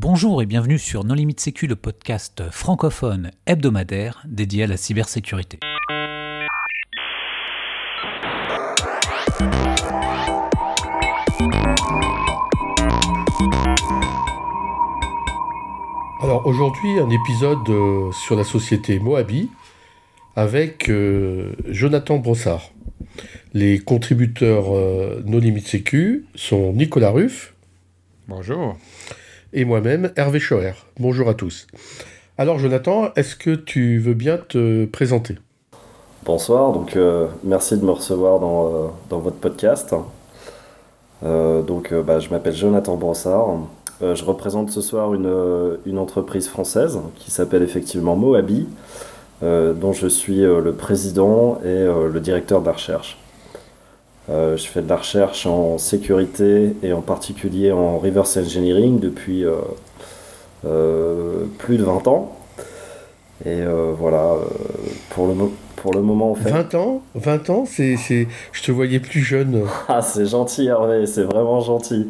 Bonjour et bienvenue sur Non Limite Sécu, le podcast francophone hebdomadaire dédié à la cybersécurité. Alors aujourd'hui, un épisode euh, sur la société Moabi avec euh, Jonathan Brossard. Les contributeurs euh, No Limit Sécu sont Nicolas Ruff. Bonjour. Et moi-même, Hervé Schoer. Bonjour à tous. Alors Jonathan, est-ce que tu veux bien te présenter? Bonsoir, donc merci de me recevoir dans, dans votre podcast. donc bah, je m'appelle Jonathan Brossard. Euh, je représente ce soir une, euh, une entreprise française qui s'appelle effectivement Moabi, euh, dont je suis le président et le directeur de la recherche. Je fais de la recherche en sécurité et en particulier en reverse engineering depuis plus de 20 ans. Et voilà, pour le, pour le moment, en fait. 20 ans? 20 ans? C'est, Je te voyais plus jeune. Ah, c'est gentil, Hervé, c'est vraiment gentil.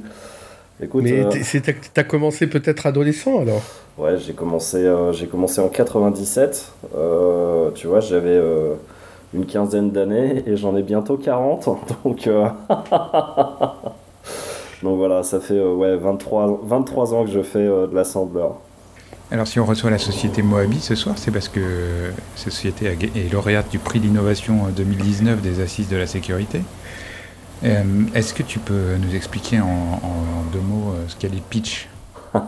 Mais euh, tu as commencé peut-être adolescent alors Ouais, j'ai commencé, euh, j'ai commencé en 97. Euh, tu vois, j'avais une quinzaine d'années et j'en ai bientôt 40. Donc, donc voilà, ça fait ouais, 23, 23 ans que je fais de l'assembleur. Alors si on reçoit la société Moabi ce soir, c'est parce que cette société est lauréate du prix d'innovation 2019 des assises de la sécurité. Euh, est-ce que tu peux nous expliquer en, deux mots euh, ce qu'est les pitch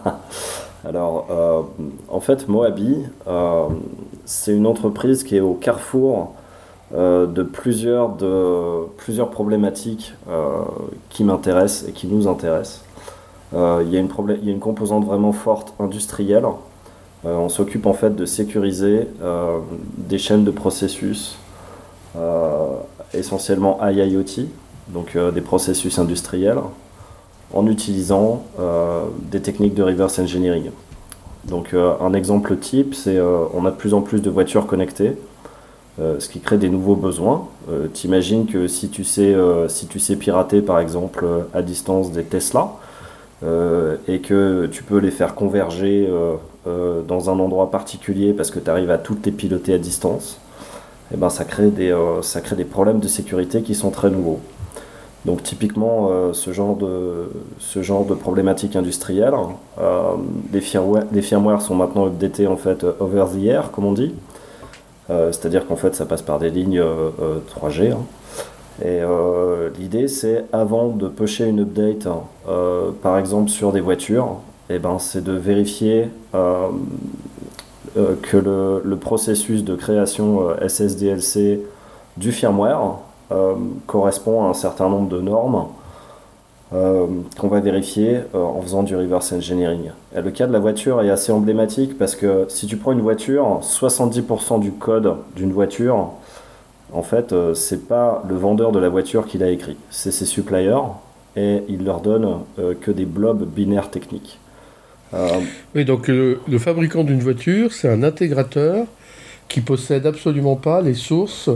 Alors, euh, en fait, Moabi, c'est une entreprise qui est au carrefour de, plusieurs, de plusieurs problématiques qui m'intéressent et qui nous intéressent. Il y, a une il y a une composante vraiment forte industrielle. on s'occupe en fait de sécuriser des chaînes de processus, essentiellement IIoT, donc euh, des processus industriels, en utilisant euh, des techniques de reverse engineering. Donc euh, un exemple type, c'est on a de plus en plus de voitures connectées, ce qui crée des nouveaux besoins. T'imagines que si tu, sais, si tu sais pirater par exemple à distance des Tesla, et que tu peux les faire converger dans un endroit particulier parce que tu arrives à toutes les piloter à distance, eh ben, ça, crée des, ça crée des problèmes de sécurité qui sont très nouveaux. Donc typiquement, euh, ce, genre de, ce genre de problématique industrielle, euh, les, firmware, les, firmware, sont maintenant updatés en fait over the air, comme on dit. Euh, c'est-à-dire qu'en fait, ça passe par des lignes 3G. Hein. Et l'idée, c'est avant de pusher une update, par exemple sur des voitures, eh ben, c'est de vérifier que le, processus de création SSDLC du firmware euh, correspond à un certain nombre de normes euh, qu'on va vérifier euh, en faisant du reverse engineering. Le cas de la voiture est assez emblématique parce que si tu prends une voiture, 70% du code d'une voiture, en fait, c'est pas le vendeur de la voiture qui l'a écrit, c'est ses suppliers et il leur donne que des blobs binaires techniques. Oui, donc le, le fabricant d'une voiture, c'est un intégrateur qui possède absolument pas les sources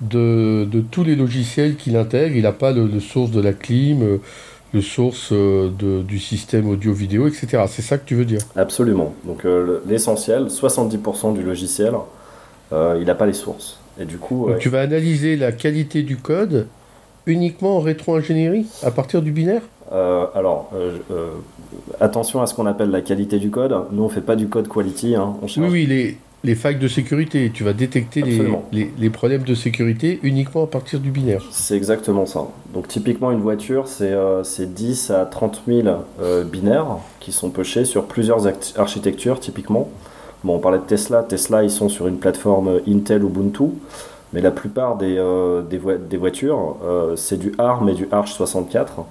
de, tous les logiciels qu'il intègre. Il n'a pas le, source de la clim, euh, le source euh, du système audio-vidéo, etc. C'est ça que tu veux dire? Absolument. Donc euh, l'essentiel, 70% du logiciel, il n'a pas les sources. Et du coup, tu vas analyser la qualité du code uniquement en rétro-ingénierie, à partir du binaire? Alors, attention à ce qu'on appelle la qualité du code. Nous, on fait pas du code quality. Hein. Oui, oui, les, les failles de sécurité. Tu vas détecter les, les, problèmes de sécurité uniquement à partir du binaire. C'est exactement ça. Donc typiquement une voiture, c'est euh, 10 à 30 000 euh, binaires qui sont pochés sur plusieurs architectures typiquement. Bon, on parlait de Tesla. Tesla, ils sont sur une plateforme Intel Ubuntu. Mais la plupart des, euh, des, des, voitures, euh, c'est du ARM et du Arch 64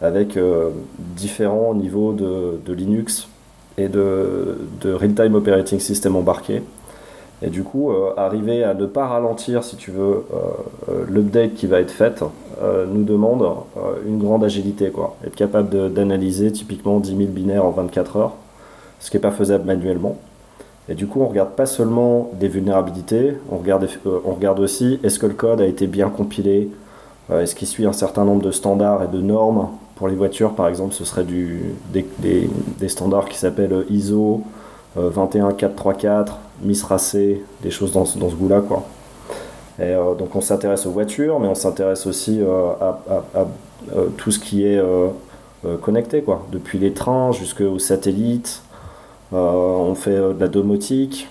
avec différents niveaux de, de Linux et de, de real-time operating system embarqué. Et du coup, euh, arriver à ne pas ralentir, si tu veux, euh, euh, l'update qui va être faite, nous demande une grande agilité. Quoi. Être capable d'analyser typiquement 10 000 binaires en 24 heures, ce qui n'est pas faisable manuellement. Et du coup, on regarde pas seulement des vulnérabilités, on regarde, on regarde aussi est-ce que le code a été bien compilé, est-ce qu'il suit un certain nombre de standards et de normes Pour les voitures, par exemple, ce serait du, des, standards qui s'appellent ISO 21434, MISRAC, des choses dans, ce goût-là. Quoi. Et, donc on s'intéresse aux voitures, mais on s'intéresse aussi à, à, tout ce qui est connecté, quoi. depuis les trains jusqu'aux satellites. on fait de la domotique,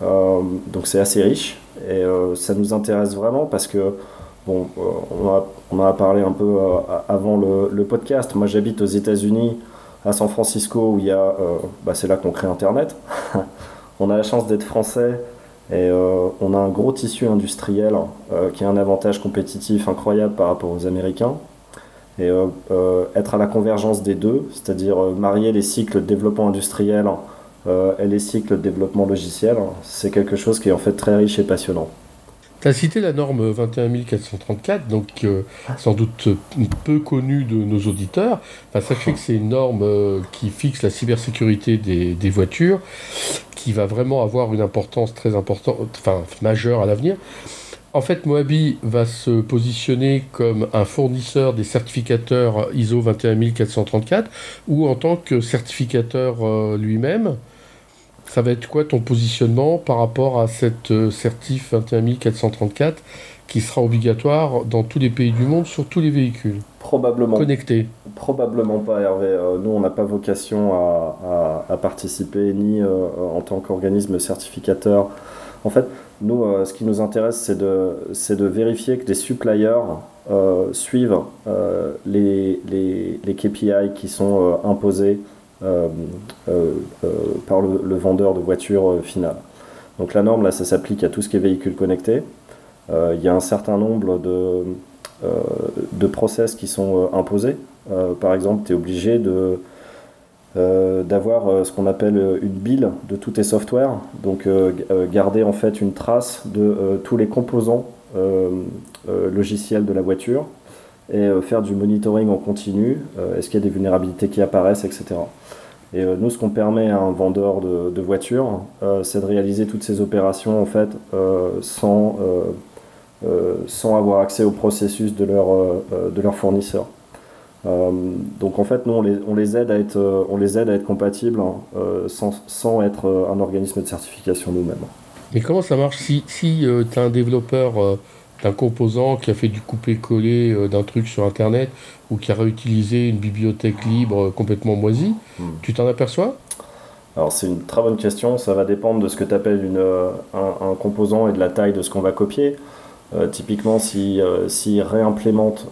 donc c'est assez riche. Et ça nous intéresse vraiment parce que Bon, euh, on, a, on a parlé un peu euh, avant le, podcast. Moi, j'habite aux États-Unis, à San Francisco, où il y a. Euh, bah, c'est là qu'on crée Internet. on a la chance d'être français et on a un gros tissu industriel qui a un avantage compétitif incroyable par rapport aux Américains. Et être à la convergence des deux, c'est-à-dire marier les cycles de développement industriel et les cycles de développement logiciel, c'est quelque chose qui est en fait très riche et passionnant. Tu as cité la norme 21434, donc euh, sans doute peu connue de nos auditeurs. Sachez que c'est une norme euh, qui fixe la cybersécurité des, voitures, qui va vraiment avoir une importance très importante, enfin majeure à l'avenir. En fait, Moabi va se positionner comme un fournisseur des certificateurs ISO 21434 ou en tant que certificateur euh, lui-même ça va être quoi ton positionnement par rapport à cette euh, certif 21434 qui sera obligatoire dans tous les pays du monde sur tous les véhicules? Probablement. Connectés Probablement pas, Hervé. Euh, nous, on n'a pas vocation à, participer ni euh, en tant qu'organisme certificateur. En fait, nous, ce qui nous intéresse, c'est de, de vérifier que les suppliers suivent les, les, les, KPI qui sont imposés par le, vendeur de voitures finale. Donc la norme, là, ça s'applique à tout ce qui est véhicule connecté. Il y a un certain nombre de, de process qui sont imposés. par exemple, tu es obligé de, d'avoir ce qu'on appelle une bill de tous tes softwares, donc garder en fait une trace de tous les composants logiciels de la voiture et faire du monitoring en continu, est-ce qu'il y a des vulnérabilités qui apparaissent, etc. Et euh, nous, ce qu'on permet à un vendeur de, voitures, euh, c'est de réaliser toutes ces opérations en fait euh, sans, sans avoir accès au processus de leur, de leur fournisseur. donc en fait, nous, on les, on les, aide, à être, on les aide à être compatibles hein, sans, sans, être un organisme de certification nous-mêmes. Mais comment ça marche si, si tu as un développeur d'un composant qui a fait du couper-coller d'un truc sur Internet ou qui a réutilisé une bibliothèque libre complètement moisie, hmm. tu t'en aperçois? Alors c'est une très bonne question, ça va dépendre de ce que tu appelles une, euh, un, composant et de la taille de ce qu'on va copier. Euh, typiquement, s'il si, euh, réimplémente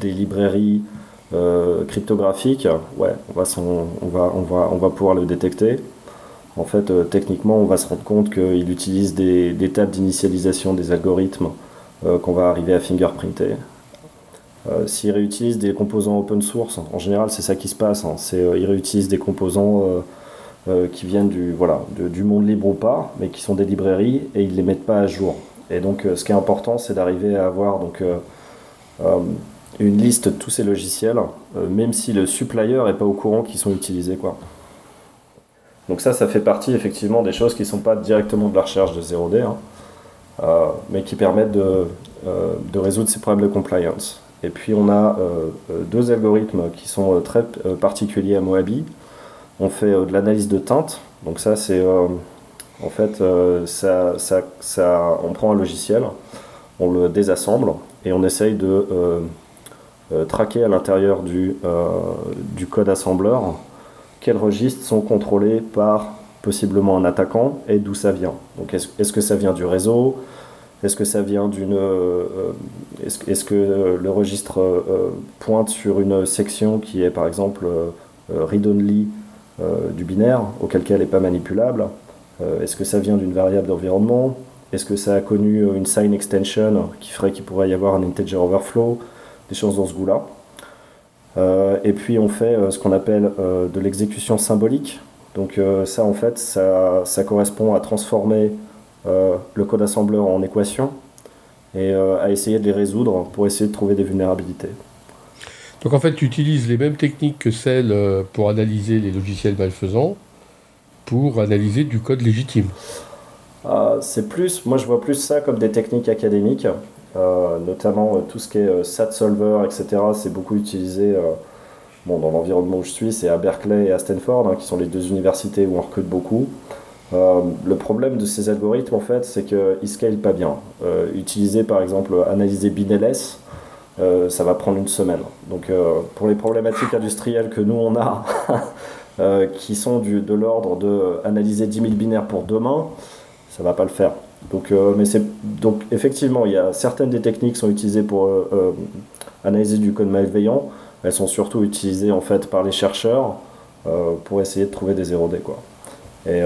des librairies cryptographiques, ouais, on va, on, va, on, va, on va pouvoir le détecter. En fait, techniquement, on va se rendre compte qu'il utilise des, tables d'initialisation des algorithmes qu'on va arriver à fingerprinter. Euh, s'ils réutilisent des composants open source, en général c'est ça qui se passe, hein. c'est euh, ils réutilisent des composants euh, qui viennent du, monde libre ou pas, mais qui sont des librairies et ils ne les mettent pas à jour. Et donc ce qui est important c'est d'arriver à avoir donc, une liste de tous ces logiciels, même si le supplier n'est pas au courant qu'ils sont utilisés. Donc ça, ça fait partie effectivement des choses qui ne sont pas directement de la recherche de 0D, hein, mais qui permettent de, de résoudre ces problèmes de compliance. Et puis on a euh, euh, deux algorithmes qui sont euh, très particuliers à Moabi. On fait de l'analyse de teinte. Donc ça c'est en fait ça, on prend un logiciel, on le désassemble et on essaye de traquer à l'intérieur du code assembleur quels registres sont contrôlés par possiblement un attaquant et d'où ça vient. Donc est-ce que ça vient du réseau? Est-ce que ça vient d'une. Euh, euh, est-ce que le registre euh, pointe sur une section qui est par exemple read-only du binaire, auquel elle n'est pas manipulable? Est-ce que ça vient d'une variable d'environnement? Est-ce que ça a connu une sign extension qui ferait qu'il pourrait y avoir un integer overflow? Des choses dans ce goût-là. Et puis on fait ce qu'on appelle de l'exécution symbolique. Donc ça en fait, ça, ça correspond à transformer euh, le code assembleur en équation et euh, à essayer de les résoudre pour essayer de trouver des vulnérabilités. Donc en fait, tu utilises les mêmes techniques que celles euh, pour analyser les logiciels malfaisants pour analyser du code légitime. c'est plus, moi je vois plus ça comme des techniques académiques. Notamment tout ce qui est SAT Solver, etc. C'est beaucoup utilisé bon, dans l'environnement où je suis, c'est à Berkeley et à Stanford, hein, qui sont les deux universités où on recrute beaucoup. le problème de ces algorithmes, en fait, c'est qu'ils ne scalent pas bien. utiliser, par exemple, analyser BinLS, euh, ça va prendre une semaine. Donc euh, pour les problématiques industrielles que nous on a, euh, qui sont du, de l'ordre de analyser 10 000 binaires pour demain, ça va pas le faire. Donc, mais c'est, donc effectivement, il y a certaines des techniques sont utilisées pour analyser du code malveillant. Elles sont surtout utilisées en fait par les chercheurs pour essayer de trouver des 0D quoi. Et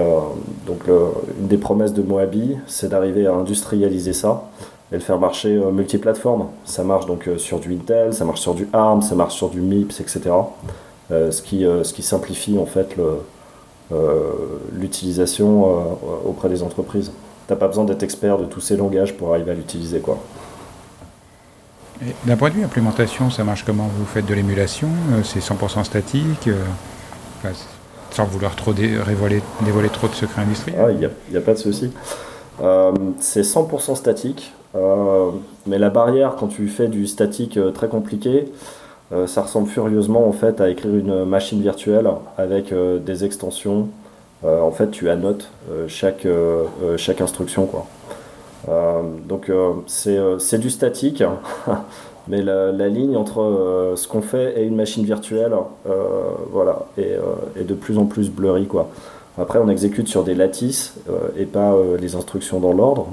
donc une des promesses de Moabi, c'est d'arriver à industrialiser ça et le faire marcher euh, multiplateforme. Ça marche donc euh, sur du Intel, ça marche sur du ARM, ça marche sur du MIPS, etc. Euh, ce, qui, ce qui simplifie en fait l'utilisation auprès des entreprises. T'as pas besoin d'être expert de tous ces langages pour arriver à l'utiliser quoi. D'un point de vue implémentation, ça marche comment? Vous faites de l'émulation C'est 100% statique Sans vouloir trop dévoiler, dévoiler trop de secrets industriels Il n'y a, a, pas de souci. c'est 100% statique. Euh, mais la barrière, quand tu fais du statique euh, très compliqué, euh, ça ressemble furieusement en fait à écrire une machine virtuelle avec des extensions. En fait, tu annotes chaque, chaque instruction. Quoi. donc c'est du statique, mais la, ligne entre ce qu'on fait et une machine virtuelle voilà, est, de plus en plus blurry. Après, on exécute sur des lattices et pas les instructions dans l'ordre.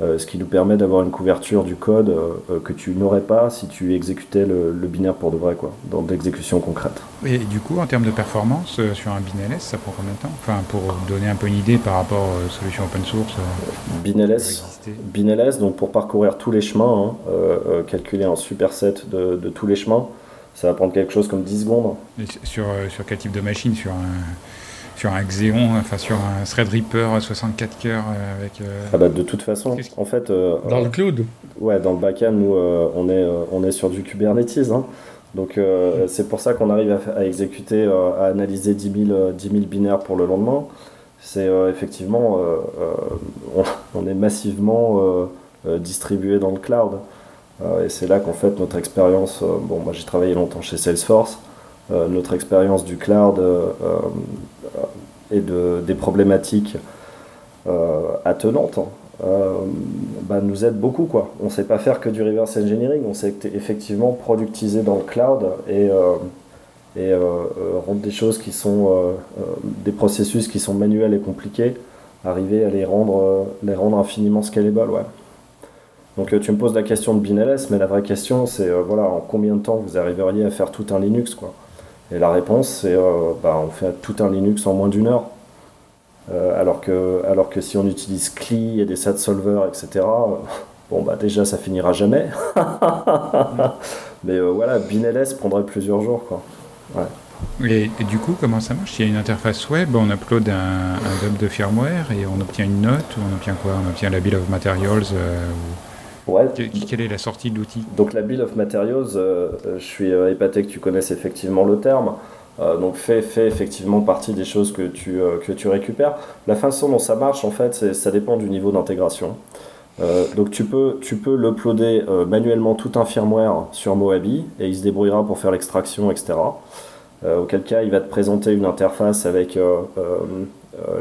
Euh, ce qui nous permet d'avoir une couverture du code euh, euh, que tu n'aurais pas si tu exécutais le, binaire pour de vrai, quoi, dans l'exécution concrète. Et du coup, en termes de performance, sur un BinLS, ça prend combien de temps? Enfin, pour donner un peu une idée par rapport aux solutions open source BinLS, BinLS, donc pour parcourir tous les chemins, hein, calculer un superset de, de tous les chemins, ça va prendre quelque chose comme 10 secondes. sur, sur quel type de machine? Sur un sur un Xeon, enfin sur un Threadripper 64 cœurs euh, avec. Euh, ah bah de toute façon, en fait. Euh, dans le cloud. Ouais, dans le backend, nous on est on est sur du Kubernetes. Hein. Donc c'est pour ça qu'on arrive à, exécuter, à analyser 10 000, 10 000, binaires pour le lendemain. C'est effectivement, on, est massivement distribué dans le cloud. et c'est là qu'en fait notre expérience, bon moi j'ai travaillé longtemps chez Salesforce, notre expérience du cloud et de, des problématiques euh, attenantes hein, euh, bah, nous aide beaucoup. Quoi. On sait pas faire que du reverse engineering, on sait effectivement productiser dans le cloud et, euh, rendre des choses qui sont des processus qui sont manuels et compliqués, arriver à les rendre, infiniment scalable. Donc tu me poses la question de BinLS, mais la vraie question c'est voilà, en combien de temps vous arriveriez à faire tout un Linux quoi. Et la réponse, c'est euh, bah, on fait tout un Linux en moins d'une heure. Euh, alors, que, alors que si on utilise CLI et des SAT solvers, etc., euh, bon, bah déjà, ça finira jamais. Mais voilà, BinLS prendrait plusieurs jours. Quoi. Et, du coup, comment ça marche? Il y a une interface web, on upload un, un dump de firmware et on obtient une note, ou on obtient quoi? On obtient la bill of materials Ouais. Quelle est la sortie de l'outil? Donc la Bill of Materials, euh, euh, je suis euh, épaté que tu connaisses effectivement le terme. donc fait, fait effectivement partie des choses que tu, que tu récupères. La façon dont ça marche, en fait, ça dépend du niveau d'intégration. donc tu peux, tu peux l'uploader manuellement tout un firmware sur Moabi et il se débrouillera pour faire l'extraction, etc. auquel cas, il va te présenter une interface avec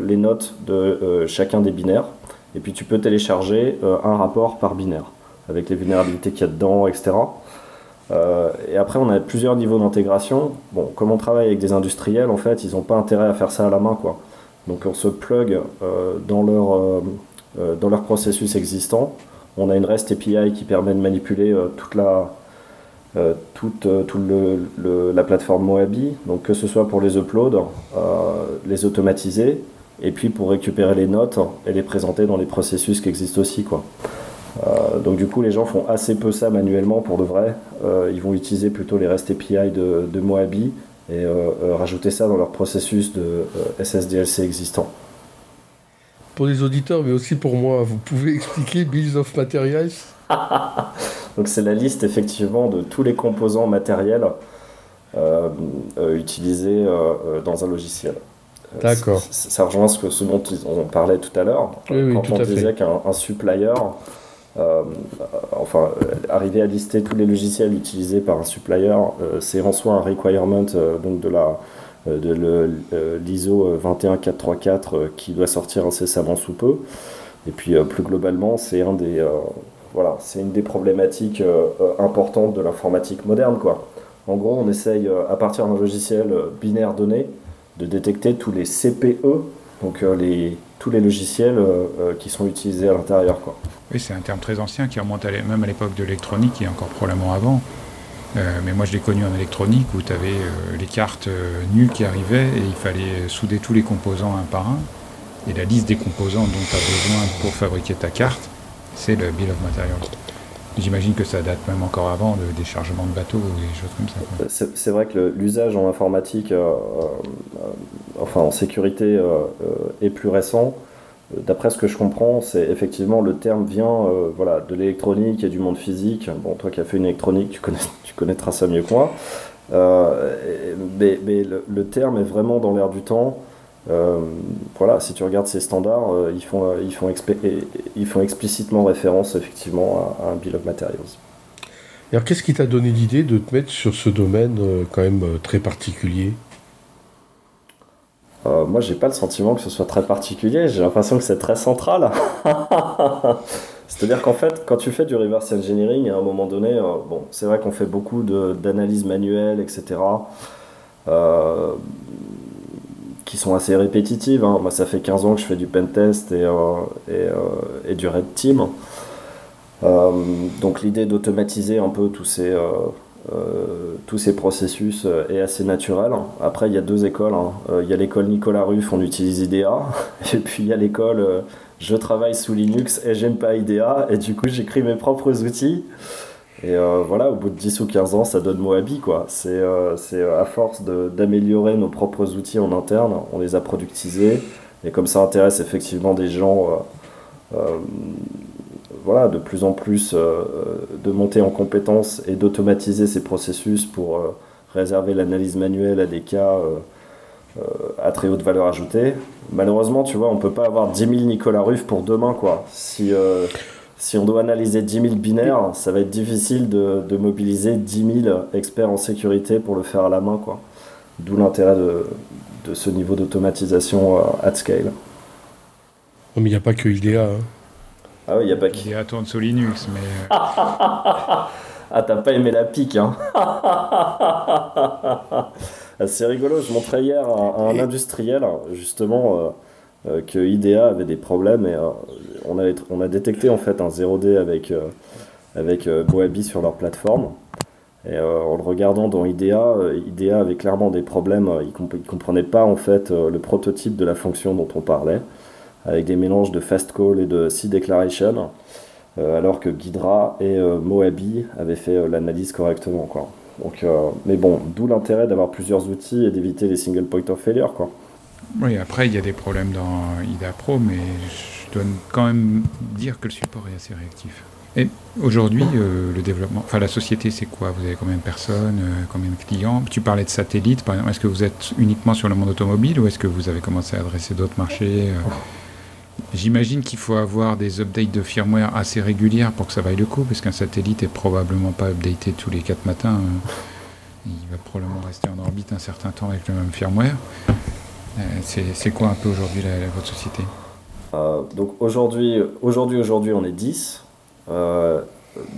les notes de chacun des binaires. Et puis tu peux télécharger euh, un rapport par binaire, avec les vulnérabilités qu'il y a dedans, etc. Euh, et après, on a plusieurs niveaux d'intégration. Bon, comme on travaille avec des industriels, en fait, ils n'ont pas intérêt à faire ça à la main, quoi. Donc on se plug euh, dans, leur, dans leur processus existant. On a une REST API qui permet de manipuler toute la, toute, la plateforme Moabi, donc que ce soit pour les uploads, les automatiser, et puis pour récupérer les notes et les présenter dans les processus qui existent aussi. Quoi. Euh, donc du coup, les gens font assez peu ça manuellement pour de vrai. Euh, ils vont utiliser plutôt les REST API de, de Moabi et euh, rajouter ça dans leur processus de SSDLC existant. Pour les auditeurs, mais aussi pour moi, vous pouvez expliquer Bills of Materials? Donc c'est la liste effectivement de tous les composants matériels utilisés dans un logiciel. D'accord. Ça rejoint ce, que, ce dont on parlait tout à l'heure. quand on disait qu'un supplier, enfin, arriver à lister tous les logiciels utilisés par un supplier, c'est en soi un requirement donc de la de l'ISO 21434 qui doit sortir incessamment sous peu. Et puis plus globalement, c'est un des voilà, c'est une des problématiques importantes de l'informatique moderne quoi. En gros, on essaye à partir d'un logiciel binaire donné de détecter tous les CPE, donc les tous les logiciels euh, euh, qui sont utilisés à l'intérieur. Quoi. Oui, c'est un terme très ancien qui remonte même à l'époque de l'électronique et encore probablement avant. Euh, mais moi, je l'ai connu en électronique où tu avais les cartes nulles qui arrivaient et il fallait souder tous les composants un par un. Et la liste des composants dont tu as besoin pour fabriquer ta carte, c'est le Bill of Materials. J'imagine que ça date même encore avant le déchargement de bateaux ou des choses comme ça. C'est vrai que l'usage en informatique, euh, euh, enfin en sécurité, euh, est plus récent. D'après ce que je comprends, c'est effectivement le terme vient voilà, de l'électronique et du monde physique. Bon, toi qui as fait une électronique, tu, connaîtras ça mieux que moi. mais le, terme est vraiment dans l'air du temps. Euh, voilà, si tu regardes ces standards, euh, ils, font, euh, ils, font ils font explicitement référence effectivement à, un Bill of Materials. Alors qu'est-ce qui t'a donné l'idée de te mettre sur ce domaine quand même très particulier? Moi j'ai pas le sentiment que ce soit très particulier, j'ai l'impression que c'est très central. C'est-à-dire qu'en fait, quand tu fais du reverse engineering, à un moment donné, bon, c'est vrai qu'on fait beaucoup d'analyse manuelle, etc qui sont assez répétitives. Hein. Moi, ça fait 15 ans que je fais du pentest et, euh, et, euh, et, du red team. Euh, donc l'idée d'automatiser un peu tous ces, tous ces processus est assez naturelle. Après, il y a deux écoles. Hein. Il y a l'école Nicolas Ruff, on utilise IDEA. Et puis il y a l'école je travaille sous Linux et j'aime pas IDEA. Et du coup, j'écris mes propres outils. Et euh, voilà, au bout de 10 ou 15 ans, ça donne Moabi, quoi. C'est euh, euh, à force d'améliorer nos propres outils en interne, on les a productisés. Et comme ça intéresse effectivement des gens, voilà, de plus en plus de monter en compétences et d'automatiser ces processus pour réserver l'analyse manuelle à des cas à très haute valeur ajoutée. Malheureusement, tu vois, on peut pas avoir 10 000 Nicolas Ruff pour demain, quoi. Si si on doit analyser 10 000 binaires, ça va être difficile de, mobiliser 10 000 experts en sécurité pour le faire à la main. quoi. D'où l'intérêt de, ce niveau d'automatisation euh, at scale. Non, mais il n'y a pas que IDEA. Hein. Ah oui, il n'y a pas que. IDEA tourne sous Linux, mais. Euh, ah, t'as pas aimé la pique, hein C'est rigolo, je montrais hier à, un industriel, justement. Euh, euh, que IDEA avait des problèmes et euh, on, a, détecté en fait un 0D avec, euh, avec Boabi sur leur plateforme. Et en le regardant dans IDEA, IDEA avait clairement des problèmes. il ne comprenait pas en fait le prototype de la fonction dont on parlait, avec des mélanges de fast call et de C declaration, alors que Ghidra et Moabi avaient fait l'analyse correctement. Quoi. Donc, mais bon, d'où l'intérêt d'avoir plusieurs outils et d'éviter les single point of failure. Quoi. Oui, après, il y a des problèmes dans IDA Pro, mais je dois quand même dire que le support est assez réactif. Et aujourd'hui, euh, le développement, enfin la société, c'est quoi? Vous avez combien de personnes, euh, combien de clients? Tu parlais de satellites, par exemple. Est-ce que vous êtes uniquement sur le monde automobile ou est-ce que vous avez commencé à adresser d'autres marchés euh? J'imagine qu'il faut avoir des updates de firmware assez régulières pour que ça vaille le coup, parce qu'un satellite est probablement pas updaté tous les 4 matins. il va probablement rester en orbite un certain temps avec le même firmware. Euh, c'est quoi un peu aujourd'hui votre société? Euh, Donc aujourd'hui, on est 10. Euh,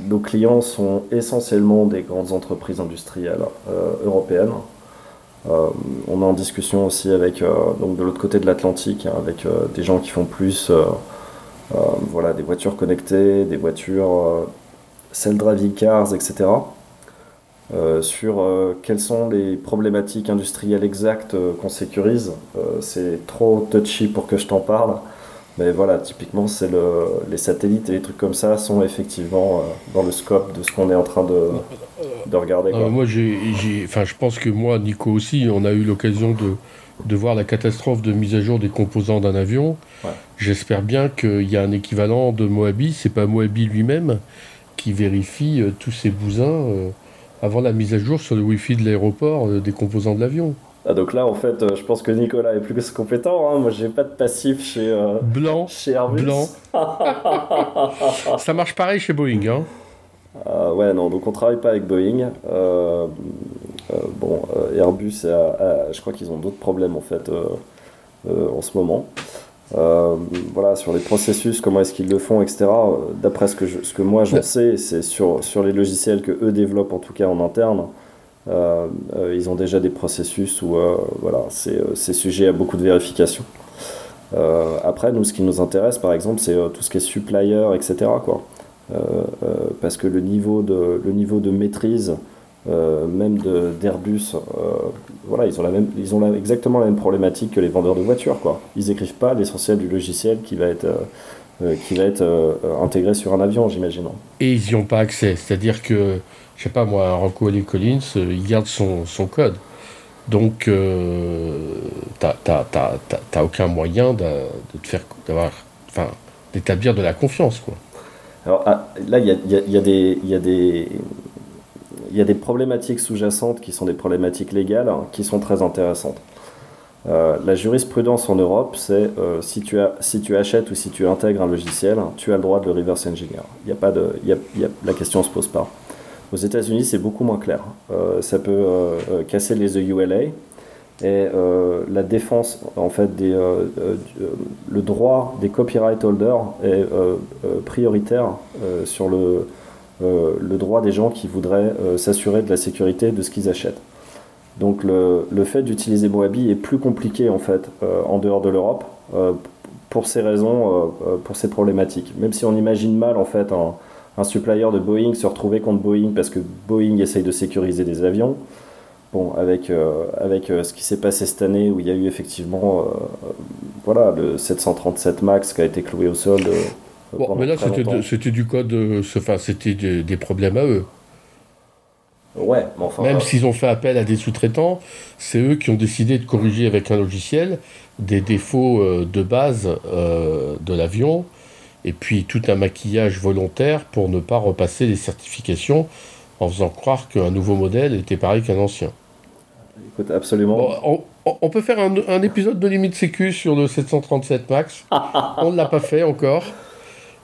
nos clients sont essentiellement des grandes entreprises industrielles européennes. on est en discussion aussi avec, donc de l'autre côté de l'Atlantique, hein, avec des gens qui font plus voilà, des voitures connectées, des voitures self-driving cars, etc. Euh, sur euh, quelles sont les problématiques industrielles exactes euh, qu'on sécurise. c'est trop touchy pour que je t'en parle. Mais voilà, typiquement, c'est le, les satellites et les trucs comme ça sont effectivement dans le scope de ce qu'on est en train de, de regarder. moi, j'ai, enfin, je pense que moi, Nico aussi, on a eu l'occasion de, de voir la catastrophe de mise à jour des composants d'un avion. J'espère bien qu'il y a un équivalent de Moabi. C'est pas Moabi lui-même qui vérifie tous ces bousins avant la mise à jour sur le Wi-Fi de l'aéroport euh, des composants de l'avion. Ah, donc là, en fait, euh, je pense que Nicolas est plus que compétent. Hein. Moi, j'ai pas de passif chez, euh, Blanc, chez Airbus. blanc. Ça marche pareil chez Boeing. Hein. Euh, ouais, non, donc on travaille pas avec Boeing. Bon, Airbus, a- a- je crois qu'ils ont d'autres problèmes en fait en ce moment. Euh, voilà, sur les processus, comment est-ce qu'ils le font, etc. euh, D'après ce que, je- ce que moi j'en sais, c'est sur, sur les logiciels que eux développent, en tout cas en interne. euh, euh, ils ont déjà des processus où voilà, c'est sujet à beaucoup de vérifications. Après, nous, ce qui nous intéresse, par exemple, c'est tout ce qui est supplier, etc. Quoi. Parce que le niveau de, le niveau de maîtrise, euh, même de- d'Airbus, euh, voilà, ils ont, la même, ils ont la- exactement la même problématique que les vendeurs de voitures. Quoi. Ils écrivent pas l'essentiel du logiciel qui va être, euh, euh, qui va être intégré sur un avion, j'imagine. Et ils n'y ont pas accès. C'est-à-dire que, je sais pas moi, Rocco Lee Collins, il garde son, son code. Donc, t'as- aucun moyen de, de te faire, d'avoir, enfin, d'établir de la confiance, quoi. Alors ah, là, il y a, y a- y a des, il y a des, il y a des problématiques sous-jacentes qui sont des problématiques légales hein, qui sont très intéressantes. Euh, la jurisprudence en Europe, c'est euh, si, tu achètes ou si tu intègres un logiciel, tu as le droit de le reverse engineer. Y a pas de, la question ne se pose pas. Aux États-Unis, c'est beaucoup moins clair. Euh, ça peut casser les EULA et la défense, en fait, du- le droit des copyright holders est prioritaire sur le, le droit des gens qui voudraient euh, s'assurer de la sécurité de ce qu'ils achètent. Donc le, le fait d'utiliser Moabi est plus compliqué en fait euh, en dehors de l'Europe euh, pour ces raisons, euh, euh, pour ces problématiques. Même si on imagine mal en fait un, un supplier de Boeing se retrouver contre Boeing parce que Boeing essaye de sécuriser des avions. Bon, avec, euh, avec euh, ce qui s'est passé cette année où il y a eu effectivement euh, euh, voilà, le 737 MAX qui a été cloué au sol. Bon, mais là, c'était du code, euh, enfin, c'était des, des problèmes à eux. Ouais, mais enfin. Même euh, s'ils ont fait appel à des sous-traitants, c'est eux qui ont décidé de corriger avec un logiciel des défauts euh, de base euh, de l'avion, et puis tout un maquillage volontaire pour ne pas repasser les certifications en faisant croire qu'un nouveau modèle était pareil qu'un ancien. écoute, absolument. Bon, on, on- on peut faire un, un épisode de limite sécu sur le 737 Max. on ne l'a pas fait encore.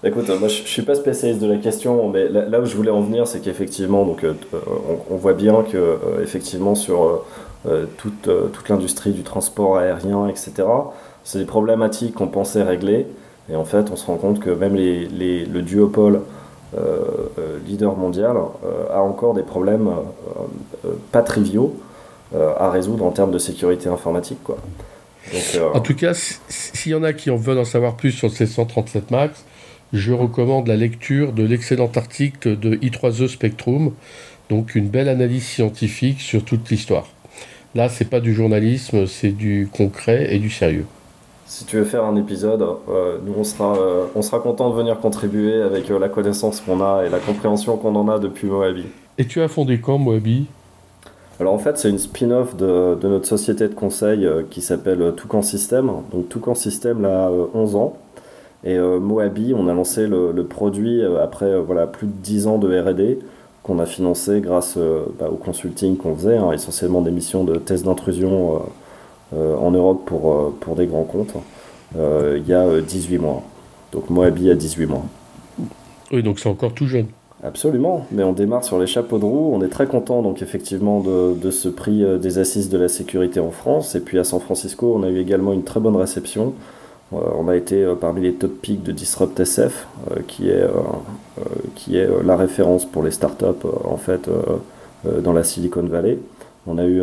Écoute, moi je, je suis pas spécialiste de la question, mais là, où je voulais en venir, c'est qu'effectivement, donc euh, euh, on, voit bien que euh, effectivement sur toute, toute l'industrie du transport aérien, etc., c'est des problématiques qu'on pensait régler, et en fait, on se rend compte que même les, les- le duopole leader mondial a encore des problèmes pas triviaux à résoudre en termes de sécurité informatique, quoi. En tout cas, si- s'il y en a qui en veulent en savoir plus sur le 737 Max, je recommande la lecture de l'excellent article de I3E Spectrum, donc une belle analyse scientifique sur toute l'histoire. Là, c'est pas du journalisme, c'est du concret et du sérieux. Si tu veux faire un épisode, euh, nous on sera, euh, on sera content de venir contribuer avec euh, la connaissance qu'on a et la compréhension qu'on en a depuis Moabi. Et tu as fondé quand, Moabi? Alors en fait, c'est une spin-off de, de notre société de conseil qui s'appelle Toucan System. Donc Toucan System là, a euh, 11 ans. Et euh, Moabi, on a lancé le, le produit euh, après euh, voilà, plus de 10 ans de RD qu'on a financé grâce bah, au consulting qu'on faisait, hein, essentiellement des missions de tests d'intrusion en Europe pour, pour des grands comptes, il y a euh, 18 mois. Donc Moabi a 18 mois. Oui, donc c'est encore tout jeune. Absolument, mais on démarre sur les chapeaux de roue. On est très content donc effectivement de, de ce prix des assises de la sécurité en France. Et puis à San Francisco, on a eu également une très bonne réception. Euh, on a été euh, parmi les top picks de Disrupt SF, euh, qui est, la référence pour les startups en fait dans la Silicon Valley. On a eu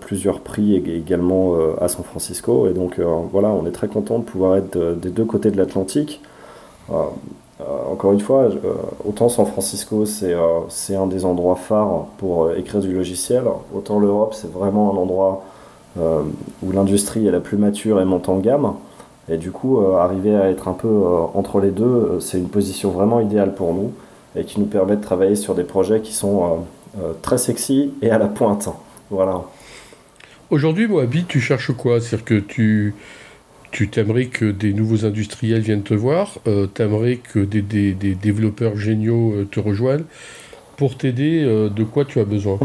plusieurs prix ég- également à San Francisco. Et donc voilà, on est très content de pouvoir être des deux côtés de l'Atlantique. Encore une fois, autant San Francisco, c'est un des endroits phares pour écrire du logiciel, autant l'Europe, c'est vraiment un endroit où l'industrie est la plus mature et monte en gamme. Et du coup, euh, arriver à être un peu euh, entre les deux, euh, c'est une position vraiment idéale pour nous et qui nous permet de travailler sur des projets qui sont très sexy et à la pointe. Voilà. Aujourd'hui, Moabi, tu cherches quoi? C'est-à-dire que tu, tu t'aimerais que des nouveaux industriels viennent te voir, euh, t'aimerais que des, des- des développeurs géniaux euh, te rejoignent. Pour t'aider, euh, de quoi tu as besoin?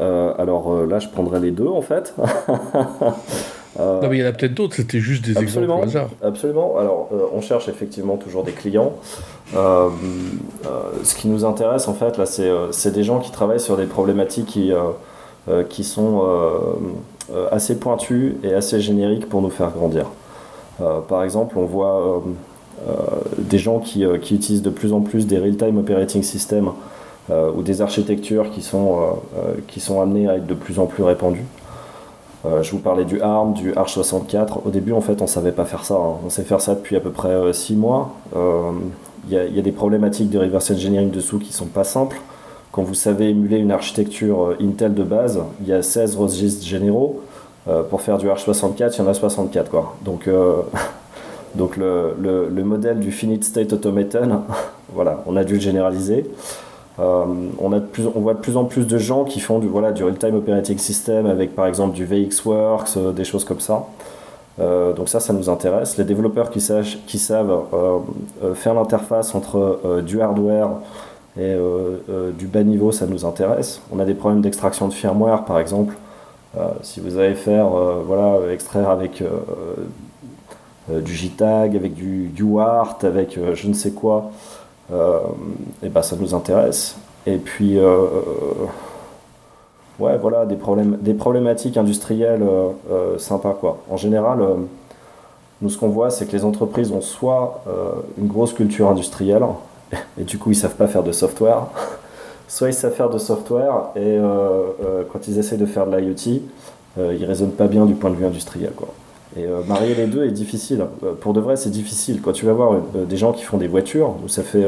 Alors là, je prendrais les deux en fait. non, mais il y en a peut-être d'autres, c'était juste des exemples au hasard. Absolument. Alors, on cherche effectivement toujours des clients. ce qui nous intéresse en fait, là, c'est des gens qui travaillent sur des problématiques qui, qui sont assez pointues et assez génériques pour nous faire grandir. par exemple, on voit euh, des gens qui, euh, qui, utilisent de plus en plus des real-time operating systems euh, ou des architectures qui sont, qui sont amenées à être de plus en plus répandues. Je vous parlais du ARM, du Arch64. Au début, en fait, on ne savait pas faire ça. Hein. On sait faire ça depuis à peu près 6 mois. Il y, a des problématiques de reverse engineering dessous qui sont pas simples. Quand vous savez émuler une architecture Intel de base, il y a 16 registres généraux. pour faire du Arch64, il y en a 64. Quoi. Donc, Donc le, le, modèle du finite state automaton, voilà, on a dû le généraliser. Euh, on, a plus, on voit de plus en plus de gens qui font du, voilà, du real-time operating system avec par exemple du VxWorks, euh, des choses comme ça. Euh, donc ça, ça nous intéresse. Les développeurs qui, qui savent faire l'interface entre du hardware et du bas niveau, ça nous intéresse. On a des problèmes d'extraction de firmware, par exemple. si vous allez faire, voilà, extraire avec du JTAG, avec du, du WART, avec je ne sais quoi, et ben ça nous intéresse. Et puis, ouais, voilà, des, problèmes, des problématiques industrielles sympas, quoi. En général, nous, ce qu'on voit, c'est que les entreprises ont soit une grosse culture industrielle, et du coup, ils savent pas faire de software, soit ils savent faire de software, et quand ils essayent de faire de l'IoT, ils raisonnent pas bien du point de vue industriel, quoi. Et euh, marier les deux est difficile. Euh, pour de vrai, c'est difficile. Quand tu vas voir euh, des gens qui font des voitures, ça fait,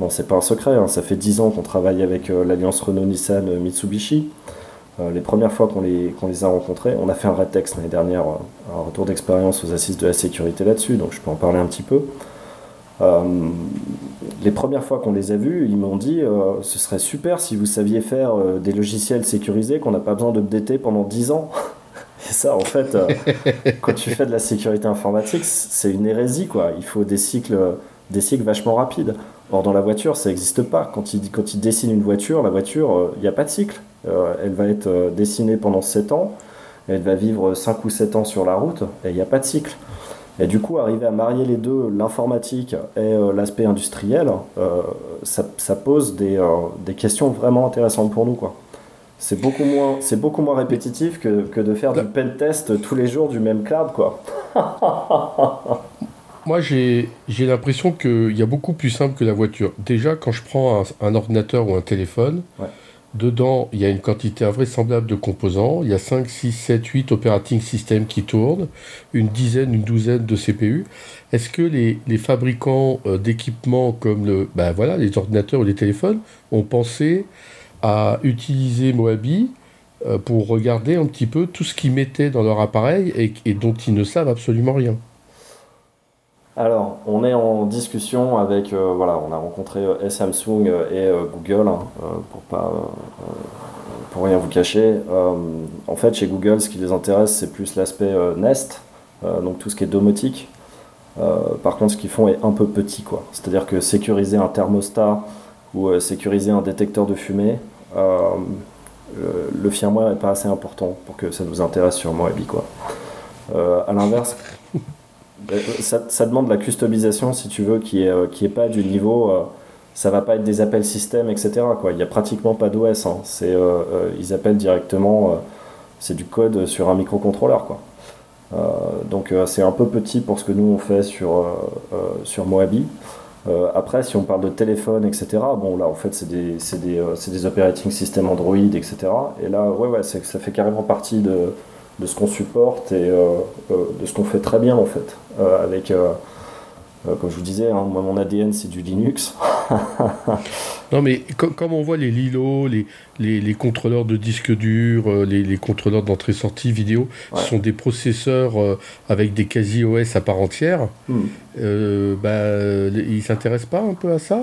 bon, c'est pas un secret, hein, ça fait 10 ans qu'on travaille avec l'alliance Renault-Nissan-Mitsubishi. les premières fois qu'on les, a rencontrés, on a fait un rétexte l'année dernière, un retour d'expérience aux assises de la sécurité là-dessus, donc je peux en parler un petit peu. les premières fois qu'on les a vus, ils m'ont dit ce serait super si vous saviez faire des logiciels sécurisés qu'on n'a pas besoin d'updater pendant 10 ans. C'est ça, en fait, euh, quand tu fais de la sécurité informatique, c'est une hérésie, quoi. Il faut des cycles, des cycles vachement rapides. Or, dans la voiture, ça n'existe pas. Quand il, quand il dessine une voiture, la voiture, il euh, n'y a pas de cycle. Euh, elle va être dessinée pendant 7 ans, elle va vivre 5 ou 7 ans sur la route, et il n'y a pas de cycle. Et du coup, arriver à marier les deux, l'informatique et l'aspect industriel, ça, ça, pose des, des questions vraiment intéressantes pour nous, quoi. C'est beaucoup moins, c'est beaucoup moins répétitif que, que de faire du pen test tous les jours du même cloud, quoi. Moi, j'ai, j'ai l'impression qu'il y a beaucoup plus simple que la voiture. Déjà, quand je prends un, ordinateur ou un téléphone, dedans, il y a une quantité invraisemblable de composants. Il y a 5, 6, 7, 8 operating systems qui tournent, une dizaine, une douzaine de CPU. Est-ce que les, les fabricants euh, d'équipements comme le, ben voilà, les ordinateurs ou les téléphones ont pensé à utiliser Moabi euh, pour regarder un petit peu tout ce qu'ils mettaient dans leur appareil et, dont ils ne savent absolument rien. Alors, on est en discussion avec, euh, voilà, on a rencontré euh, Samsung et Google, hein, pour pas, pour rien vous cacher. en fait, chez Google, ce qui les intéresse, c'est plus l'aspect Nest, donc tout ce qui est domotique. par contre, ce qu'ils font est un peu petit, quoi. C'est-à-dire que sécuriser un thermostat ou sécuriser un détecteur de fumée, le firmware n'est pas assez important pour que ça nous intéresse sur Moabi. Quoi. Euh, à l'inverse, euh, ça, demande la customisation, si tu veux, qui est, qui est pas du niveau. ça va pas être des appels système, etc. Quoi. Il n'y a pratiquement pas d'OS. Hein. C'est, ils appellent directement. c'est du code sur un microcontrôleur. Quoi. donc c'est un peu petit pour ce que nous on fait sur, sur Moabi. Euh, après, si on parle de téléphone, etc., bon, là, en fait, c'est des, des, euh, des, operating systems Android, etc. Et là, ouais, ouais, ça fait carrément partie de, de ce qu'on supporte et euh, de ce qu'on fait très bien, en fait, avec euh, comme je vous disais, hein, moi mon ADN c'est du Linux. non mais comme on voit les Lilo, les, les, contrôleurs de disque dur, euh, les, contrôleurs d'entrée-sortie vidéo, ce sont des processeurs euh, avec des quasi-OS à part entière. Hmm. bah, ils s'intéressent pas un peu à ça?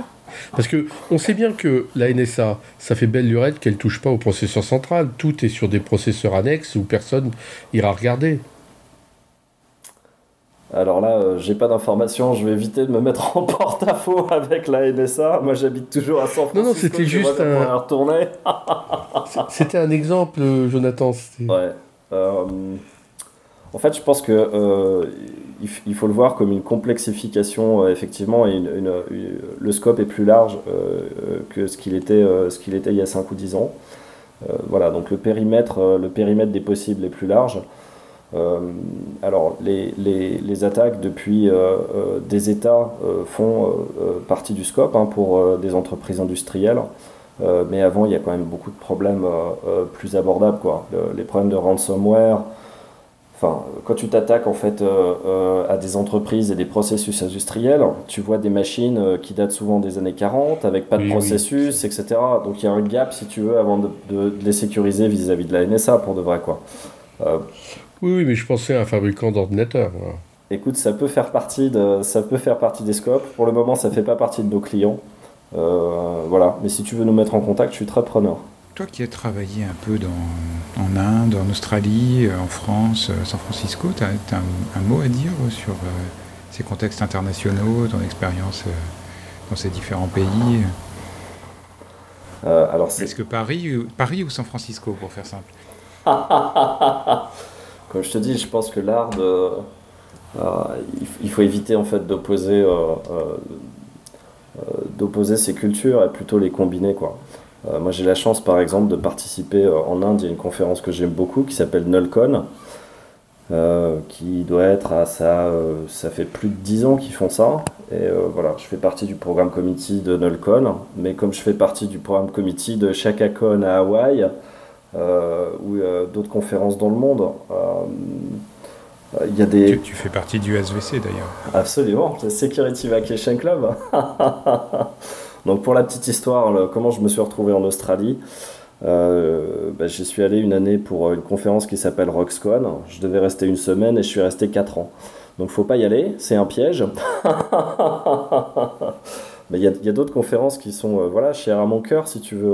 Parce que on sait bien que la NSA, ça fait belle lurette qu'elle touche pas au processeur central. Tout est sur des processeurs annexes où personne ira regarder. Alors là, euh, j'ai pas d'informations, je vais éviter de me mettre en porte-à-faux avec la NSA. Moi, j'habite toujours à San Francisco. Non, non, c'était juste un... retourner. c'était un exemple, Jonathan. Ouais. Euh, en fait, je pense que euh, il, faut le voir comme une complexification, effectivement, et le scope est plus large que ce qu'il était, ce qu'il était il y a 5 ou 10 ans. voilà, donc le périmètre, le périmètre des possibles est plus large. Euh, alors, les, les, attaques depuis euh, euh, des États font partie du scope hein, pour des entreprises industrielles. mais avant, il y a quand même beaucoup de problèmes plus abordables. Quoi. les problèmes de ransomware, Enfin, quand tu t'attaques en fait à des entreprises et des processus industriels, tu vois des machines qui datent souvent des années 40 avec pas de processus, etc. Donc il y a un gap si tu veux avant de, de, les sécuriser vis-à-vis de la NSA pour de vrai quoi. Oui, oui, mais je pensais à un fabricant d'ordinateurs. Écoute, ça peut, faire partie de, ça peut faire partie des scopes. Pour le moment, ça ne fait pas partie de nos clients. Euh, voilà, mais si tu veux nous mettre en contact, je suis très preneur. Toi qui as travaillé un peu dans, en Inde, en Australie, euh, en France, euh, San Francisco, tu as, un, mot à dire sur ces contextes internationaux, ton expérience dans ces différents pays alors Est-ce que Paris, Paris ou San Francisco, pour faire simple? Comme je te dis, je pense que l'art de. Euh, il faut éviter en fait d'opposer euh, euh, d'opposer ces cultures et plutôt les combiner quoi. moi j'ai la chance par exemple de participer en Inde, a une conférence que j'aime beaucoup qui s'appelle Nulcon, qui doit être à ça, ça fait plus de 10 ans qu'ils font ça. Et voilà, je fais partie du programme committee de Nulcon, mais comme je fais partie du programme committee de ChakaCon à Hawaï, euh, ou euh, d'autres conférences dans le monde. Euh, il y a des... Tu, fais partie du SVC d'ailleurs. Absolument, le Security Vacation Club. Donc pour la petite histoire, comment je me suis retrouvé en Australie, euh, bah, j'y suis allé une année pour une conférence qui s'appelle RoxCon. Je devais rester une semaine et je suis resté 4 ans. Donc faut pas y aller, c'est un piège. Mais il y a, a d'autres conférences qui sont voilà, chères à mon cœur, si tu veux.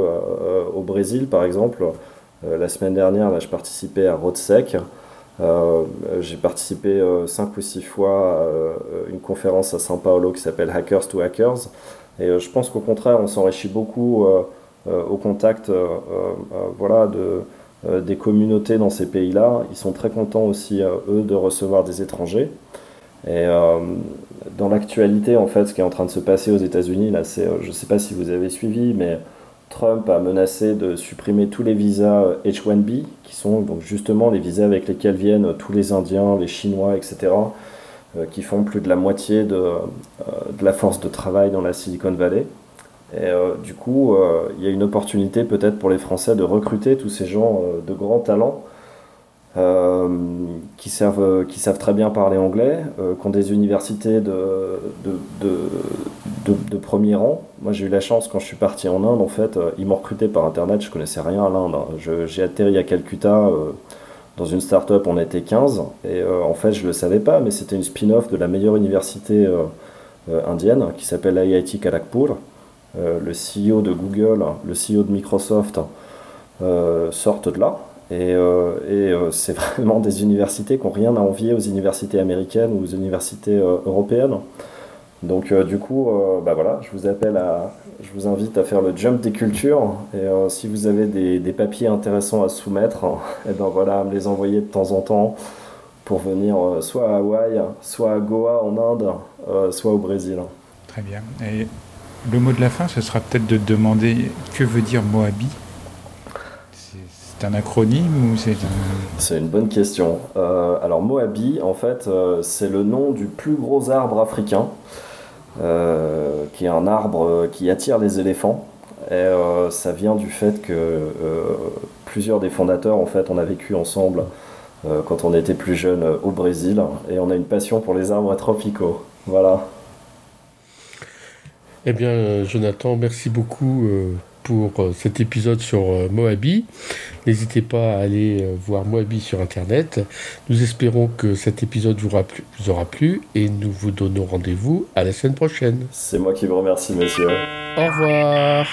au Brésil, par exemple, euh, la semaine dernière, là, je participais à RoadSec. Euh, j'ai participé 5 euh, ou 6 fois à une conférence à São Paulo qui s'appelle Hackers to Hackers. Et je pense qu'au contraire, on s'enrichit beaucoup au contact voilà, de, des communautés dans ces pays-là. Ils sont très contents aussi, eux, de recevoir des étrangers. Et dans l'actualité, en fait, ce qui est en train de se passer aux États-Unis, là, c'est, je ne sais pas si vous avez suivi, mais Trump a menacé de supprimer tous les visas H1B, qui sont justement les visas avec lesquels viennent tous les Indiens, les Chinois, etc., euh, qui font plus de la moitié de, euh, la force de travail dans la Silicon Valley. Et euh, du coup, il y a une opportunité peut-être pour les Français de recruter tous ces gens de grands talents euh, qui, savent, très bien parler anglais, euh, qui ont des universités de, de, premier rang. Moi, j'ai eu la chance, quand je suis parti en Inde, en fait, euh, ils m'ont recruté par Internet, je connaissais rien à l'Inde. J'ai atterri à Calcutta dans une start-up, on était 15, et en fait, je ne le savais pas, mais c'était une spin-off de la meilleure université indienne qui s'appelle IIT Kharagpur. le CEO de Google, le CEO de Microsoft sortent de là. Et, euh, euh, c'est vraiment des universités qui n'ont rien à envier aux universités américaines ou aux universités euh, européennes. Donc du coup, bah voilà, je vous appelle à, je vous invite à faire le jump des cultures. Et si vous avez des, papiers intéressants à soumettre, et eh ben voilà, me les envoyer de temps en temps pour venir soit à Hawaï, soit à Goa en Inde, soit au Brésil. Très bien. Et le mot de la fin, ce sera peut-être de demander que veut dire Moabi? C'est un acronyme ou c'est C'est une bonne question. Euh, alors Moabi, en fait, euh, c'est le nom du plus gros arbre africain, euh, qui est un arbre qui attire les éléphants. Et ça vient du fait que plusieurs des fondateurs, en fait, on a vécu ensemble quand on était plus jeune au Brésil, et on a une passion pour les arbres tropicaux. Voilà. Eh bien, Jonathan, merci beaucoup pour euh, cet épisode sur euh, Moabi. N'hésitez pas à aller euh, voir Moabi sur Internet. Nous espérons que cet épisode vous aura plu, vous aura plu et nous vous donnons rendez-vous à la semaine prochaine. C'est moi qui vous remercie, messieurs. Au revoir.